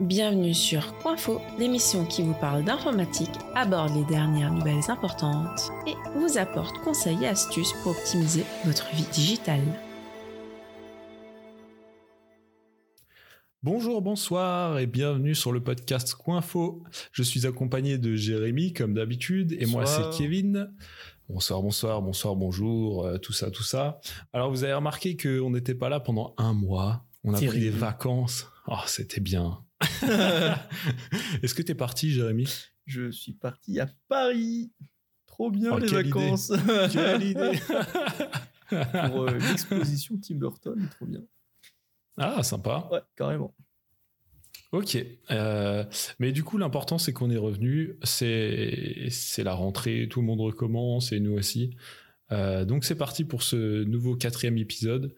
Bienvenue sur Coinfo, l'émission qui vous parle d'informatique, aborde les dernières nouvelles importantes et vous apporte conseils et astuces pour optimiser votre vie digitale. Bonjour, bonsoir et bienvenue sur le podcast Coinfo. Je suis accompagné de Jérémy comme d'habitude et moi c'est Kevin. Bonsoir, bonsoir, bonsoir, bonjour, euh, tout ça, tout ça. Alors vous avez remarqué qu'on n'était pas là pendant un mois. On a pris des vacances. Oh, c'était bien. Est-ce que tu es parti, Jérémy? Je suis parti à Paris. Trop bien oh, les vacances. quelle idée Pour euh, l'exposition Tim Burton, trop bien. Ah, sympa. Ouais, carrément. Ok, euh, mais du coup l'important c'est qu'on est revenu, c'est c'est la rentrée, tout le monde recommence et nous aussi. Euh, donc c'est parti pour ce nouveau quatrième épisode.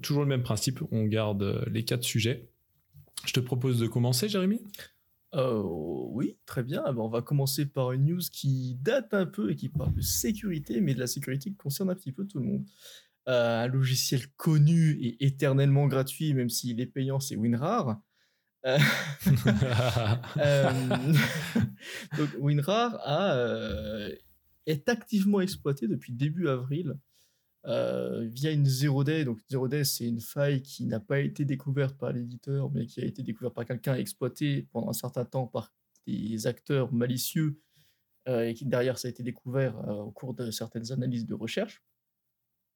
toujours le même principe, on garde les quatre sujets je te propose de commencer, Jérémy? Euh, Oui, très bien. Ah ben, on va commencer par une news qui date un peu et qui parle de sécurité, mais de la sécurité qui concerne un petit peu tout le monde. Euh, un logiciel connu et éternellement gratuit, même s'il est payant, c'est WinRAR. Euh, donc WinRAR a, est activement exploité depuis début avril euh, via une zero day. Donc zero day, c'est une faille qui n'a pas été découverte par l'éditeur, mais qui a été découverte par quelqu'un, exploitée pendant un certain temps par des acteurs malicieux, euh, et qui derrière ça a été découvert euh, au cours de certaines analyses de recherche,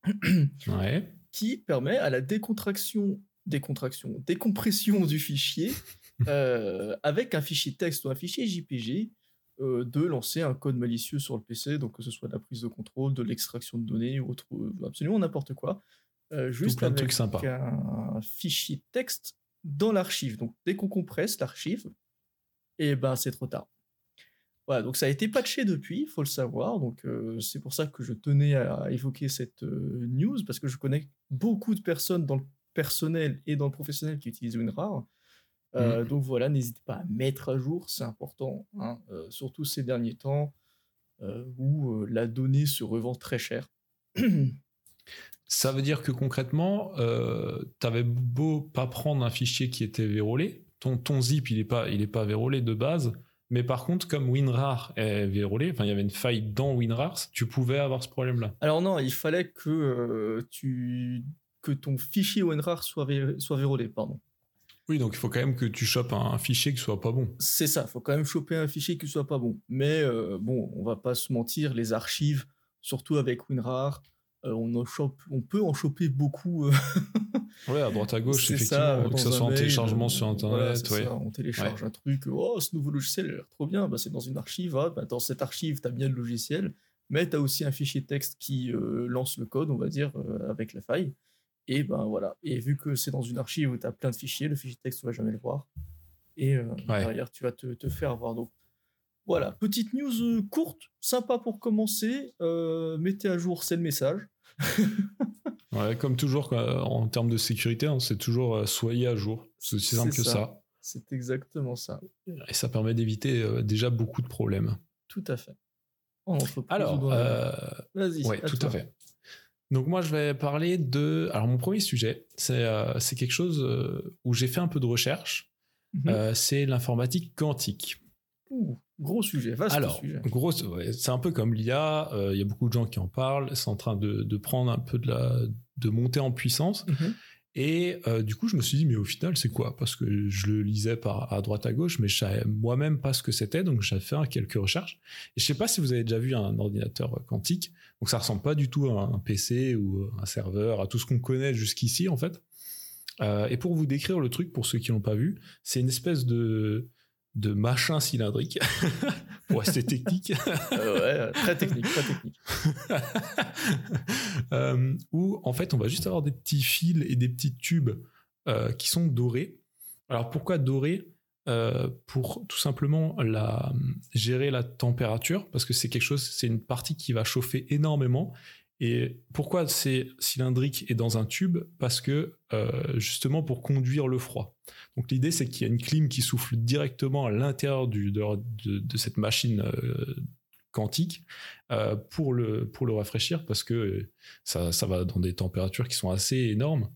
ouais. qui permet à la décontraction, décontraction, décompression du fichier avec un fichier texte ou un fichier JPG euh, de lancer un code malicieux sur le PC, donc que ce soit de la prise de contrôle, de l'extraction de données ou autre, euh, absolument n'importe quoi. Euh, juste plein avec de un fichier texte dans l'archive. Donc dès qu'on compresse l'archive, et eh ben c'est trop tard. Voilà, donc ça a été patché depuis, il faut le savoir. Donc c'est pour ça que je tenais à évoquer cette news parce que je connais beaucoup de personnes dans le personnel et dans le professionnel qui utilisent WinRAR euh, mm. Donc voilà, n'hésitez pas à mettre à jour, c'est important, hein, euh, surtout ces derniers temps euh, où la donnée se revend très cher. Ça veut dire que concrètement, tu avais beau pas prendre un fichier qui était vérolé, ton, ton zip il est pas il est pas vérolé de base, mais par contre comme WinRAR est vérolé, enfin il y avait une faille dans WinRAR, tu pouvais avoir ce problème-là. Alors non, il fallait que tu que ton fichier WinRAR soit, soit vérolé, pardon. Oui, donc il faut quand même que tu chopes un, fichier qui soit pas bon. C'est ça, il faut quand même choper un fichier qui soit pas bon. Mais euh, bon, on va pas se mentir, les archives, surtout avec WinRAR, euh, on, en chope, on peut en choper beaucoup. Euh. ouais, à droite à gauche, effectivement, que ce soit en téléchargement sur Internet. on télécharge un truc, oh, ce nouveau logiciel a l'air trop bien, bah, c'est dans une archive. Ah, bah, dans cette archive, tu as bien le logiciel, mais tu as aussi un fichier texte qui lance le code, on va dire, avec la faille. Et ben voilà. Et vu que c'est dans une archive où tu as plein de fichiers, le fichier texte, tu vas jamais le voir. Et euh, derrière, tu vas te, te, faire avoir. Donc voilà, petite news euh, courte, sympa pour commencer. Euh, mettez à jour, c'est le message. ouais, comme toujours, en termes de sécurité, hein, c'est toujours soyez à jour. C'est aussi simple que ça. C'est exactement ça. Et ça permet d'éviter déjà beaucoup de problèmes. Tout à fait. Alors, vas-y. Ouais, tout à fait. Donc moi, je vais parler de... Alors mon premier sujet, c'est euh, quelque chose euh, où j'ai fait un peu de recherche. Mhm. Euh, c'est l'informatique quantique. gros sujet, vaste Alors, sujet. Gros, c'est un peu comme l'IA. Il y a beaucoup de gens qui en parlent. C'est en train de, de, prendre un peu de la, de monter en puissance. Mhm. Et euh, du coup, je me suis dit, mais au final, c'est quoi? Parce que je le lisais par à droite à gauche, mais je savais moi-même pas ce que c'était, donc j'ai fait quelques recherches. Et je sais pas si vous avez déjà vu un ordinateur quantique. Donc ça ressemble pas du tout à un PC ou un serveur, à tout ce qu'on connaît jusqu'ici en fait. Euh, et pour vous décrire le truc, pour ceux qui l'ont pas vu, c'est une espèce de de machin cylindrique pour rester technique. Euh, ouais, très technique, très technique. euh, où en fait on va juste avoir des petits fils et des petits tubes euh, qui sont dorés. Alors pourquoi dorés? Euh, Pour tout simplement la, gérer la température, parce que c'est quelque chose, c'est une partie qui va chauffer énormément et pourquoi c'est cylindrique et dans un tube? Parce que euh, justement pour conduire le froid. Donc l'idée c'est qu'il y a une clim qui souffle directement à l'intérieur de, de, cette machine euh, quantique euh, pour, le, pour le rafraîchir parce que ça, ça va dans des températures qui sont assez énormes.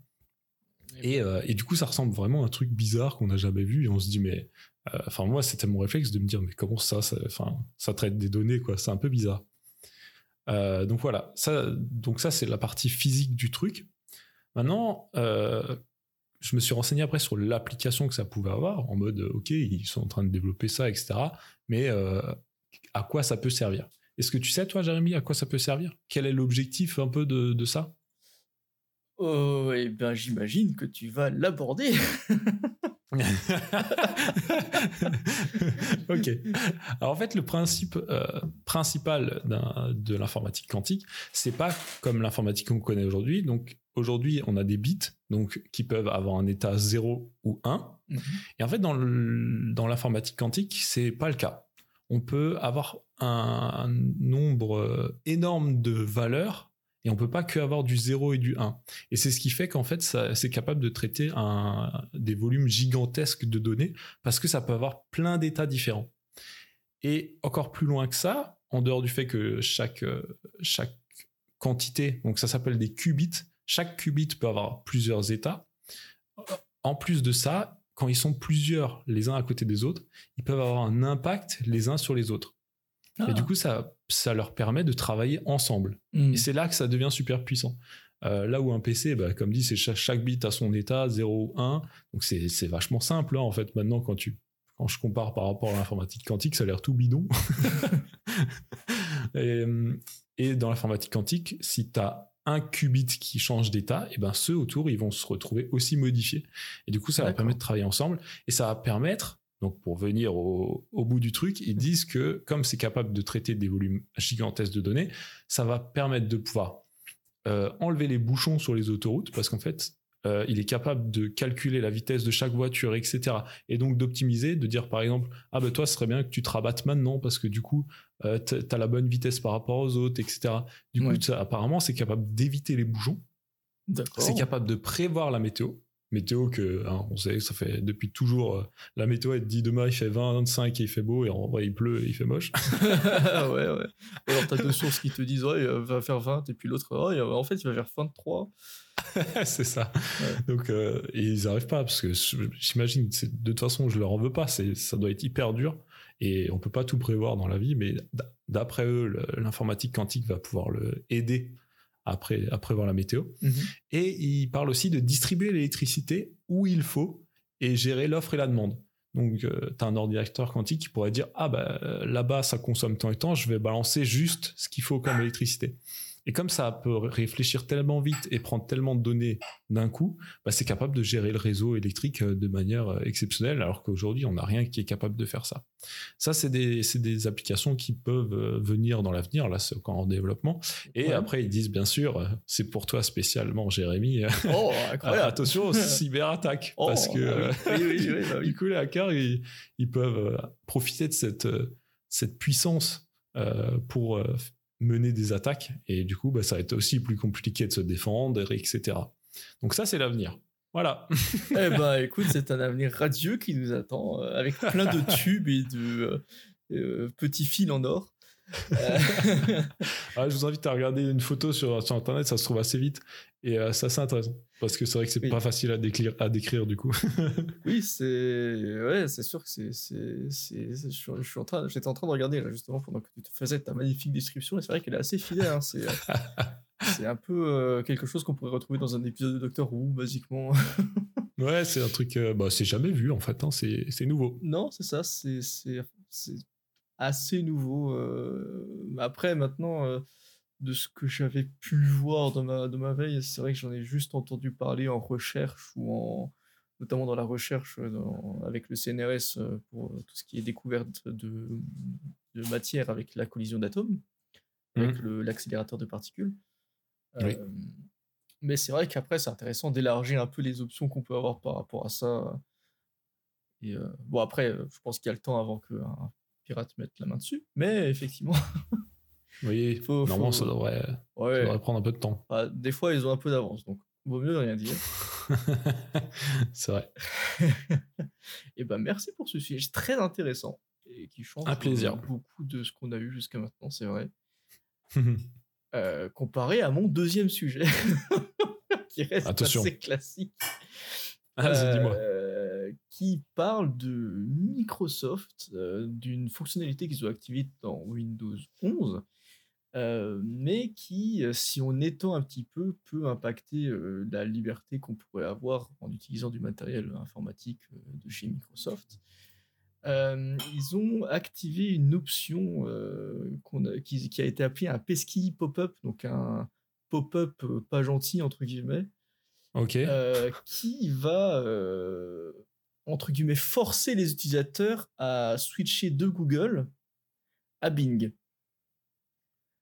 Et, et, du coup, ça ressemble vraiment à un truc bizarre qu'on n'a jamais vu. Et on se dit, mais. Enfin, moi, c'était mon réflexe de me dire, mais comment ça ça, ça traite des données, quoi. C'est un peu bizarre. Euh, donc voilà. Ça, donc ça, c'est la partie physique du truc. Maintenant, euh, je me suis renseigné après sur l'application que ça pouvait avoir, en mode, OK, ils sont en train de développer ça, etc. Mais euh, à quoi ça peut servir? Est-ce que tu sais, toi, Jérémy, à quoi ça peut servir? Quel est l'objectif un peu de, de ça? Oh, eh bien, j'imagine que tu vas l'aborder. ok. Alors en fait, le principe euh, principal de l'informatique quantique, c'est pas comme l'informatique qu'on connaît aujourd'hui. Donc aujourd'hui, on a des bits donc qui peuvent avoir un état 0 ou 1. Mhm. Et en fait, dans l'informatique quantique, c'est pas le cas. On peut avoir un, un nombre euh, énorme de valeurs et on peut pas que avoir du 0 et du 1. Et c'est ce qui fait qu'en fait, c'est capable de traiter des volumes gigantesques de données parce que ça peut avoir plein d'états différents. Et encore plus loin que ça, en dehors du fait que chaque, chaque quantité, donc ça s'appelle des qubits, chaque qubit peut avoir plusieurs états. En plus de ça, quand ils sont plusieurs les uns à côté des autres, ils peuvent avoir un impact les uns sur les autres. Ah. Et du coup, ça, ça leur permet de travailler ensemble. Mm. Et c'est là que ça devient super puissant. Euh, là où un PC, bah, comme dit, c'est chaque, chaque, bit à son état, 0 ou 1. Donc c'est vachement simple, hein, en fait, maintenant, quand, tu, quand je compare par rapport à l'informatique quantique, ça a l'air tout bidon. et, et, dans l'informatique quantique, si tu as un qubit qui change d'état, et ben ceux autour, ils vont se retrouver aussi modifiés. Et du coup, ça va permettre de travailler ensemble. Et ça va permettre donc pour venir au, au, bout du truc, ils disent que comme c'est capable de traiter des volumes gigantesques de données, ça va permettre de pouvoir euh, enlever les bouchons sur les autoroutes parce qu'en fait, euh, il est capable de calculer la vitesse de chaque voiture, etc. Et donc d'optimiser, de dire par exemple, ah ben toi, ce serait bien que tu te rabattes maintenant parce que du coup, euh, tu as la bonne vitesse par rapport aux autres, etc. Du coup, ça, apparemment, c'est capable d'éviter les bouchons. C'est capable de prévoir la météo. Météo que, hein, on sait, ça fait depuis toujours, euh, la météo, elle te dit demain il fait 20, 25 et il fait beau, et en vrai il pleut et il fait moche. ouais, ouais. Alors, t'as deux sources qui te disent, ouais, il va faire 20, et puis l'autre, ouais, en fait, il va faire 23. c'est ça. Ouais. Donc, euh, et ils n'arrivent pas, parce que j'imagine, de toute façon, je leur en veux pas, c'est- ça doit être hyper dur, et on peut pas tout prévoir dans la vie, mais d'après eux, l'informatique quantique va pouvoir le aider à, pré- à prévoir la météo. Mhm. Et il parle aussi de distribuer l'électricité où il faut et gérer l'offre et la demande. Donc, tu as un ordinateur quantique qui pourrait dire Ah, bah euh, là-bas, ça consomme tant et tant, je vais balancer juste ce qu'il faut comme électricité. Et comme ça peut réfléchir tellement vite et prendre tellement de données d'un coup, bah, c'est capable de gérer le réseau électrique euh, de manière euh, exceptionnelle, alors qu'aujourd'hui, on n'a rien qui est capable de faire ça. Ça, c'est des, applications qui peuvent euh, venir dans l'avenir, là, c'est encore en développement. Et Ouais. après, ils disent, bien sûr, c'est pour toi spécialement, Jérémy, Oh, incroyable. attention, cyberattaque. Oh, parce que ah euh, oui, oui, oui, bah oui. du coup, les hackers, ils, ils peuvent profiter de cette, cette puissance pour mener des attaques. Et du coup, bah, ça va être aussi plus compliqué de se défendre, etc. Donc ça, c'est l'avenir. Voilà. Eh ben, écoute, c'est un avenir radieux qui nous attend, euh, avec plein de tubes et de euh, euh, petits fils en or. Euh, Ah, je vous invite à regarder une photo sur, sur Internet, ça se trouve assez vite. Et euh, c'est assez intéressant. Parce que c'est vrai que c'est Oui. pas facile à décrire, à décrire du coup. oui, c'est ouais, c'est sûr que c'est c'est c'est c'est- je suis, en train j'étais en train de regarder là justement pendant que tu te faisais ta magnifique description et c'est vrai qu'elle est assez fidèle. hein, c'est c'est un peu euh, quelque chose qu'on pourrait retrouver dans un épisode de Doctor Who, basiquement. ouais, c'est un truc, euh, bah, c'est jamais vu en fait. hein, c'est c'est nouveau. Non, c'est ça, c'est c'est- c'est assez nouveau. euh, Après, maintenant, euh, de ce que j'avais pu voir de ma, de ma veille, c'est vrai que j'en ai juste entendu parler en recherche ou en notamment dans la recherche euh, dans- avec le CNRS pour tout ce qui est découverte de, de matière avec la collision d'atomes, avec le- l'accélérateur de particules. Oui. Euh, mais c'est vrai qu'après, c'est intéressant d'élargir un peu les options qu'on peut avoir par rapport à ça. Et euh, bon, après, je pense qu'il y a le temps avant qu'un pirate mette la main dessus. Mais effectivement, Oui, Faut- normalement, faut- ça, devrait, ça ouais, devrait prendre un peu de temps. bah, des fois, ils ont un peu d'avance. Donc, vaut mieux rien dire. c'est vrai. Et ben, merci pour ce sujet très intéressant et qui change Un plaisir. beaucoup de ce qu'on a eu jusqu'à maintenant, c'est vrai. Euh, comparé à mon deuxième sujet, qui reste Attention. assez classique. euh, qui parle de Microsoft, euh, d'une fonctionnalité qu'ils ont activée dans Windows 11, euh, mais qui, si on étend un petit peu, peut impacter la liberté qu'on pourrait avoir en utilisant du matériel informatique de chez Microsoft. ils ont activé une option qui, qui, a été appelée un pesky pop-up, donc un pop-up pas gentil entre guillemets, euh, qui va, euh, entre guillemets, forcer les utilisateurs à switcher de Google à Bing.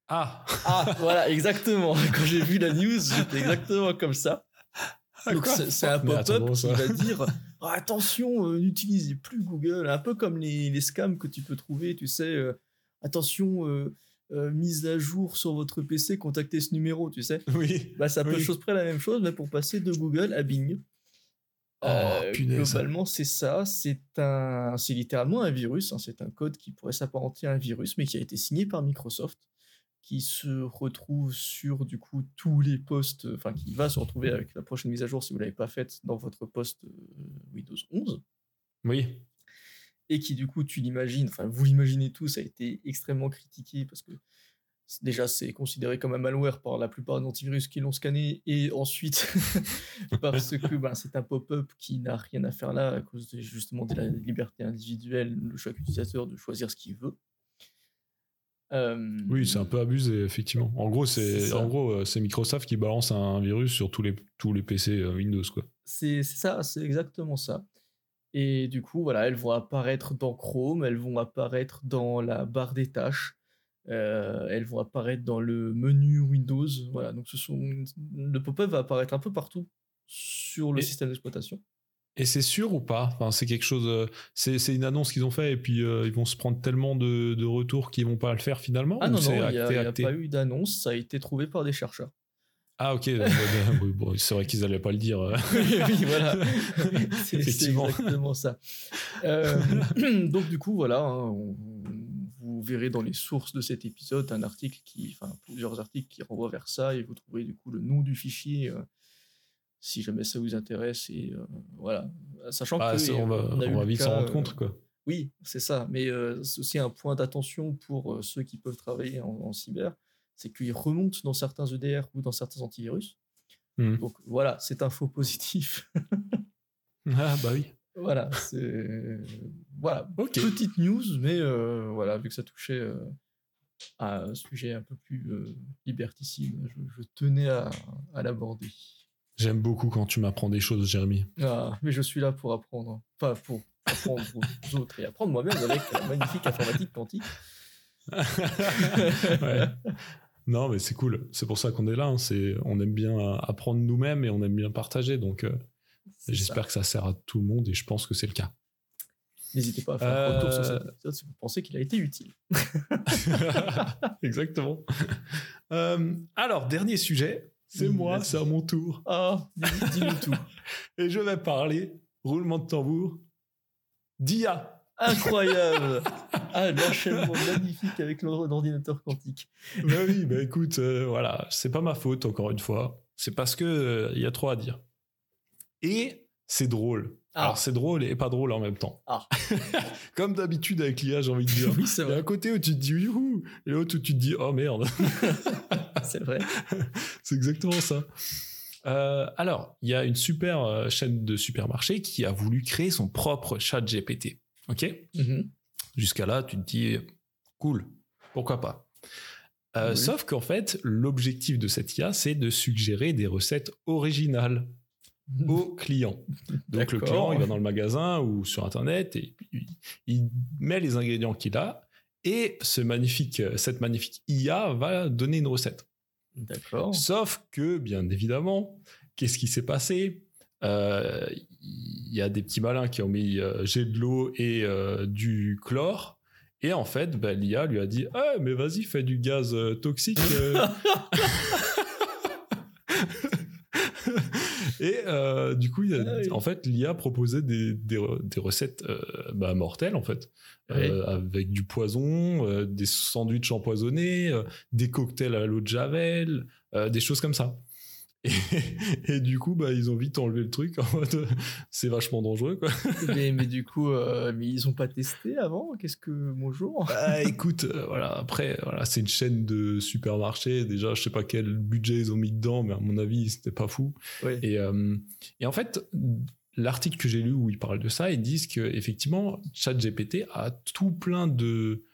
Ah Ah, voilà, exactement. Quand j'ai vu la news, j'étais exactement comme ça. Ah, c'est un pop-up qui va dire oh, attention, euh, n'utilisez plus Google, un peu comme les, les, scams que tu peux trouver, tu sais, attention, euh, mise à jour sur votre PC, contactez ce numéro, tu sais. Oui. Bah, ça peut chose près la même chose, mais pour passer de Google à Bing. Oh, euh, globalement, c'est ça. C'est un, c'est littéralement un virus. Hein. C'est un code qui pourrait s'apparenter à un virus, mais qui a été signé par Microsoft, qui se retrouve sur du coup tous les postes, enfin qui va se retrouver avec la prochaine mise à jour si vous l'avez pas faite dans votre poste euh, Windows 11. Oui et qui du coup, tu l'imagines, enfin vous l'imaginez tous, a été extrêmement critiqué parce que déjà c'est considéré comme un malware par la plupart des antivirus qui l'ont scanné et ensuite parce que ben, c'est un pop-up qui n'a rien à faire là à cause justement de la liberté individuelle le chaque utilisateur de choisir ce qu'il veut. Euh, oui, c'est un peu abusé effectivement. En gros, c'est en gros euh, c'est Microsoft qui balance un virus sur tous les tous les PC euh, Windows quoi. C'est ça, c'est exactement ça. Et du coup, voilà, elles vont apparaître dans Chrome, elles vont apparaître dans la barre des tâches, euh, elles vont apparaître dans le menu Windows. Voilà, donc ce sont le pop-up va apparaître un peu partout sur le système d'exploitation. Et c'est sûr ou pas? Enfin, C'est quelque chose. Euh, c'est, une annonce qu'ils ont fait et puis euh, ils vont se prendre tellement de, de retours qu'ils vont pas le faire finalement? Ah non non, il n'y a, pas eu d'annonce. Ça a été trouvé par des chercheurs. Ah ok, c'est vrai qu'ils n'allaient pas le dire. Oui, voilà, c'est exactement ça. Euh, donc du coup, voilà, hein, vous verrez dans les sources de cet épisode un article qui, enfin plusieurs articles qui renvoient vers ça et vous trouverez du coup le nom du fichier euh, si jamais ça vous intéresse et voilà, sachant ah, que on va, vite s'en rendre compte quoi. Oui, c'est ça, mais c'est aussi un point d'attention pour ceux qui peuvent travailler en cyber c'est qu'il remonte dans certains EDR ou dans certains antivirus. Hmm. Donc voilà, c'est un faux positif. ah bah oui. Voilà, c'est voilà petite news, mais euh, voilà vu que ça touchait euh, à un sujet un peu plus euh, liberticide, je, tenais à, l'aborder. J'aime beaucoup quand tu m'apprends des choses, Jérémy. Ah, mais je suis là pour apprendre, pas pour apprendre aux autres et apprendre moi-même avec la magnifique informatique quantique. ouais. Non, mais c'est cool. C'est pour ça qu'on est là. Hein. C'est, on aime bien apprendre nous-mêmes et on aime bien partager. Donc, euh, j'espère que ça sert à tout le monde et je pense que c'est le cas. N'hésitez pas à faire un retour sur cet euh, épisode si vous pensez qu'il a été utile. Exactement. Euh, alors, dernier sujet. C'est moi, c'est à mon tour. Ah, dis-nous tout. et je vais parler, roulement de tambour, d'IA. Incroyable Ah, l'enchaînement magnifique avec l'ordinateur quantique. bah oui, bah écoute, euh, voilà, c'est pas ma faute, encore une fois. C'est parce que il euh, y a trop à dire. Et c'est drôle. Ah. Alors c'est drôle et pas drôle en même temps. Ah. Comme d'habitude avec l'IA, j'ai envie de dire. oui, c'est vrai. Il y a un côté où tu te dis youhou et l'autre où tu te dis oh merde. c'est vrai. c'est exactement ça. Euh, alors, il y a une super chaîne de supermarché qui a voulu créer son propre chat GPT. Ok? Mhm. Jusqu'à là, tu te dis, cool, pourquoi pas? Euh, Sauf qu'en fait, l'objectif de cette IA, c'est de suggérer des recettes originales au client. Donc le client, il va dans le magasin ou sur Internet et il met les ingrédients qu'il a et ce magnifique, cette magnifique IA va donner une recette. D'accord. Sauf que, bien évidemment, qu'est-ce qui s'est passé? Euh, il y a des petits malins qui ont mis euh, j'ai de l'eau et euh, du chlore. Et en fait, bah, l'IA lui a dit ah, mais vas-y, fais du gaz toxique. Et du coup, ah en fait, l'IA proposait des, des, recettes bah, mortelles, en fait, avec du poison, des sandwichs empoisonnés, des cocktails à l'eau de javel, des choses comme ça. Et, du coup, bah, ils ont vite enlevé le truc en mode c'est vachement dangereux. Quoi. Mais, mais du coup, euh, mais ils ont pas testé avant? Qu'est-ce que. Bonjour? Bah, Écoute, euh, voilà, après, voilà, c'est une chaîne de supermarchés. Déjà, je sais pas quel budget ils ont mis dedans, mais à mon avis, c'était pas fou. Et, euh, et en fait, l'article que j'ai lu où ils parlent de ça, ils disent que effectivement, ChatGPT a tout plein de,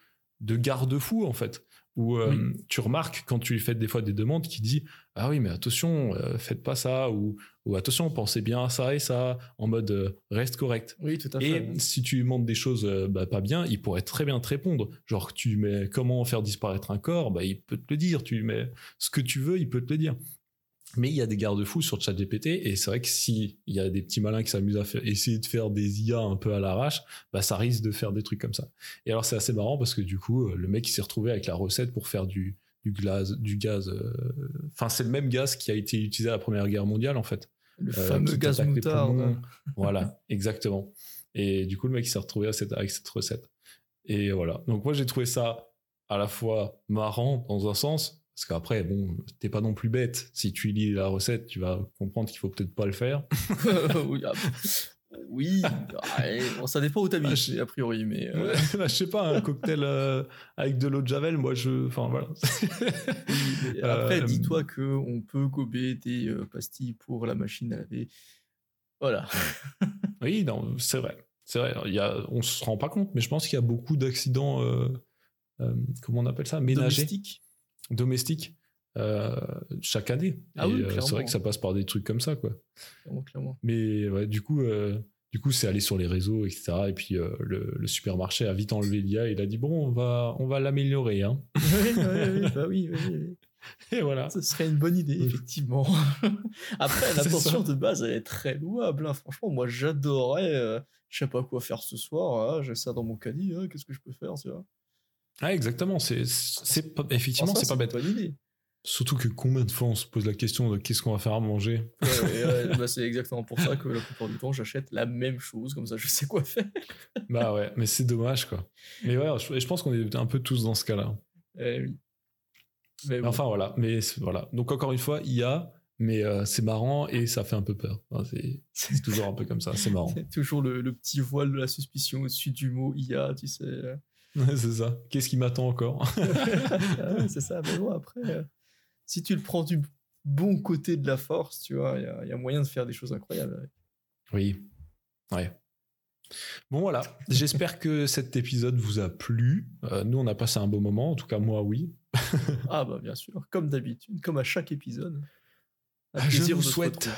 de garde-fous en fait où euh, tu remarques quand tu lui fais des fois des demandes qui dit ah oui mais attention euh, faites pas ça ou, ou attention pensez bien à ça et ça en mode euh, reste correct. Oui tout à fait et si tu lui demandes des choses bah, pas bien il pourrait très bien te répondre. Genre tu mets comment faire disparaître un corps bah il peut te le dire tu mets ce que tu veux il peut te le dire. Mais il y a des garde-fous sur ChatGPT et c'est vrai que si il y a des petits malins qui s'amusent à essayer de faire des IA un peu à l'arrache, bah ça risque de faire des trucs comme ça. Et alors c'est assez marrant parce que du coup le mec il s'est retrouvé avec la recette pour faire du du gaz, du gaz. Euh, enfin c'est le même gaz qui a été utilisé à la Première Guerre mondiale en fait. Le euh, fameux gaz moutarde. voilà, exactement. Et du coup le mec il s'est retrouvé avec cette recette. Et voilà. Donc moi j'ai trouvé ça à la fois marrant dans un sens parce qu'après, bon, t'es pas non plus bête. Si tu lis la recette, tu vas comprendre qu'il faut peut-être pas le faire. oui, ah, ça dépend où t'habites, ah, a priori, mais. Euh... Bah, je sais pas, un cocktail euh, avec de l'eau de javel, moi je. Enfin voilà. après, euh, dis-toi que on peut gober des euh, pastilles pour la machine à laver. Voilà. oui, non, c'est vrai. C'est vrai. Il y a, on se rend pas compte, mais je pense qu'il y a beaucoup d'accidents. comment on appelle ça Ménagers? Domestique euh, chaque année. Ah euh, c'est vrai que ça passe par des trucs comme ça, quoi. Mais ouais, du coup, euh, du coup, c'est allé sur les réseaux, etc. Et puis le, supermarché a vite enlevé l'IA. Il a dit bon, on va, on va l'améliorer, hein. oui, bah oui, Et voilà. Ce serait une bonne idée, effectivement. Après, l'intention de base, elle est très louable. Hein. Franchement, moi, j'adorerais. je sais pas quoi faire ce soir. Hein. J'ai ça dans mon caddie. Qu'est-ce que je peux faire, tu vois? Ah, exactement. C'est, c'est effectivement, c'est pas bête. Surtout que combien de fois on se pose la question de qu'est-ce qu'on va faire à manger? Bah, C'est exactement pour ça que la plupart du temps j'achète la même chose, comme ça je sais quoi faire. bah ouais, mais c'est dommage quoi. Mais ouais, je, pense qu'on est un peu tous dans ce cas-là. Eh oui. Mais Enfin voilà, mais voilà. Donc encore une fois, il y a, mais euh, c'est marrant et ça fait un peu peur. c'est, toujours un peu comme ça, c'est marrant. C'est toujours le, le, petit voile de la suspicion au-dessus du mot IA, tu sais c'est ça. Qu'est-ce qui m'attend encore? Ah C'est ça. Mais bon, après, euh, si tu le prends du bon côté de la force, tu vois, il y, a moyen de faire des choses incroyables. Oui. Ouais. Bon voilà, j'espère que cet épisode vous a plu. Euh, nous, on a passé un beau moment, en tout cas moi, oui. ah bah bien sûr, comme d'habitude, comme à chaque épisode. Je vous souhaite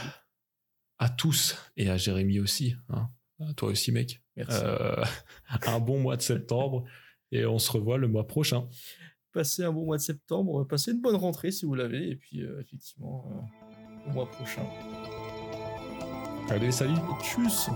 à tous et à Jérémy aussi, hein. à toi aussi mec, euh, un bon mois de septembre et on se revoit le mois prochain. Passez un bon mois de septembre, passez une bonne rentrée si vous l'avez, et puis euh, effectivement, euh, au mois prochain. Allez, salut Tchuss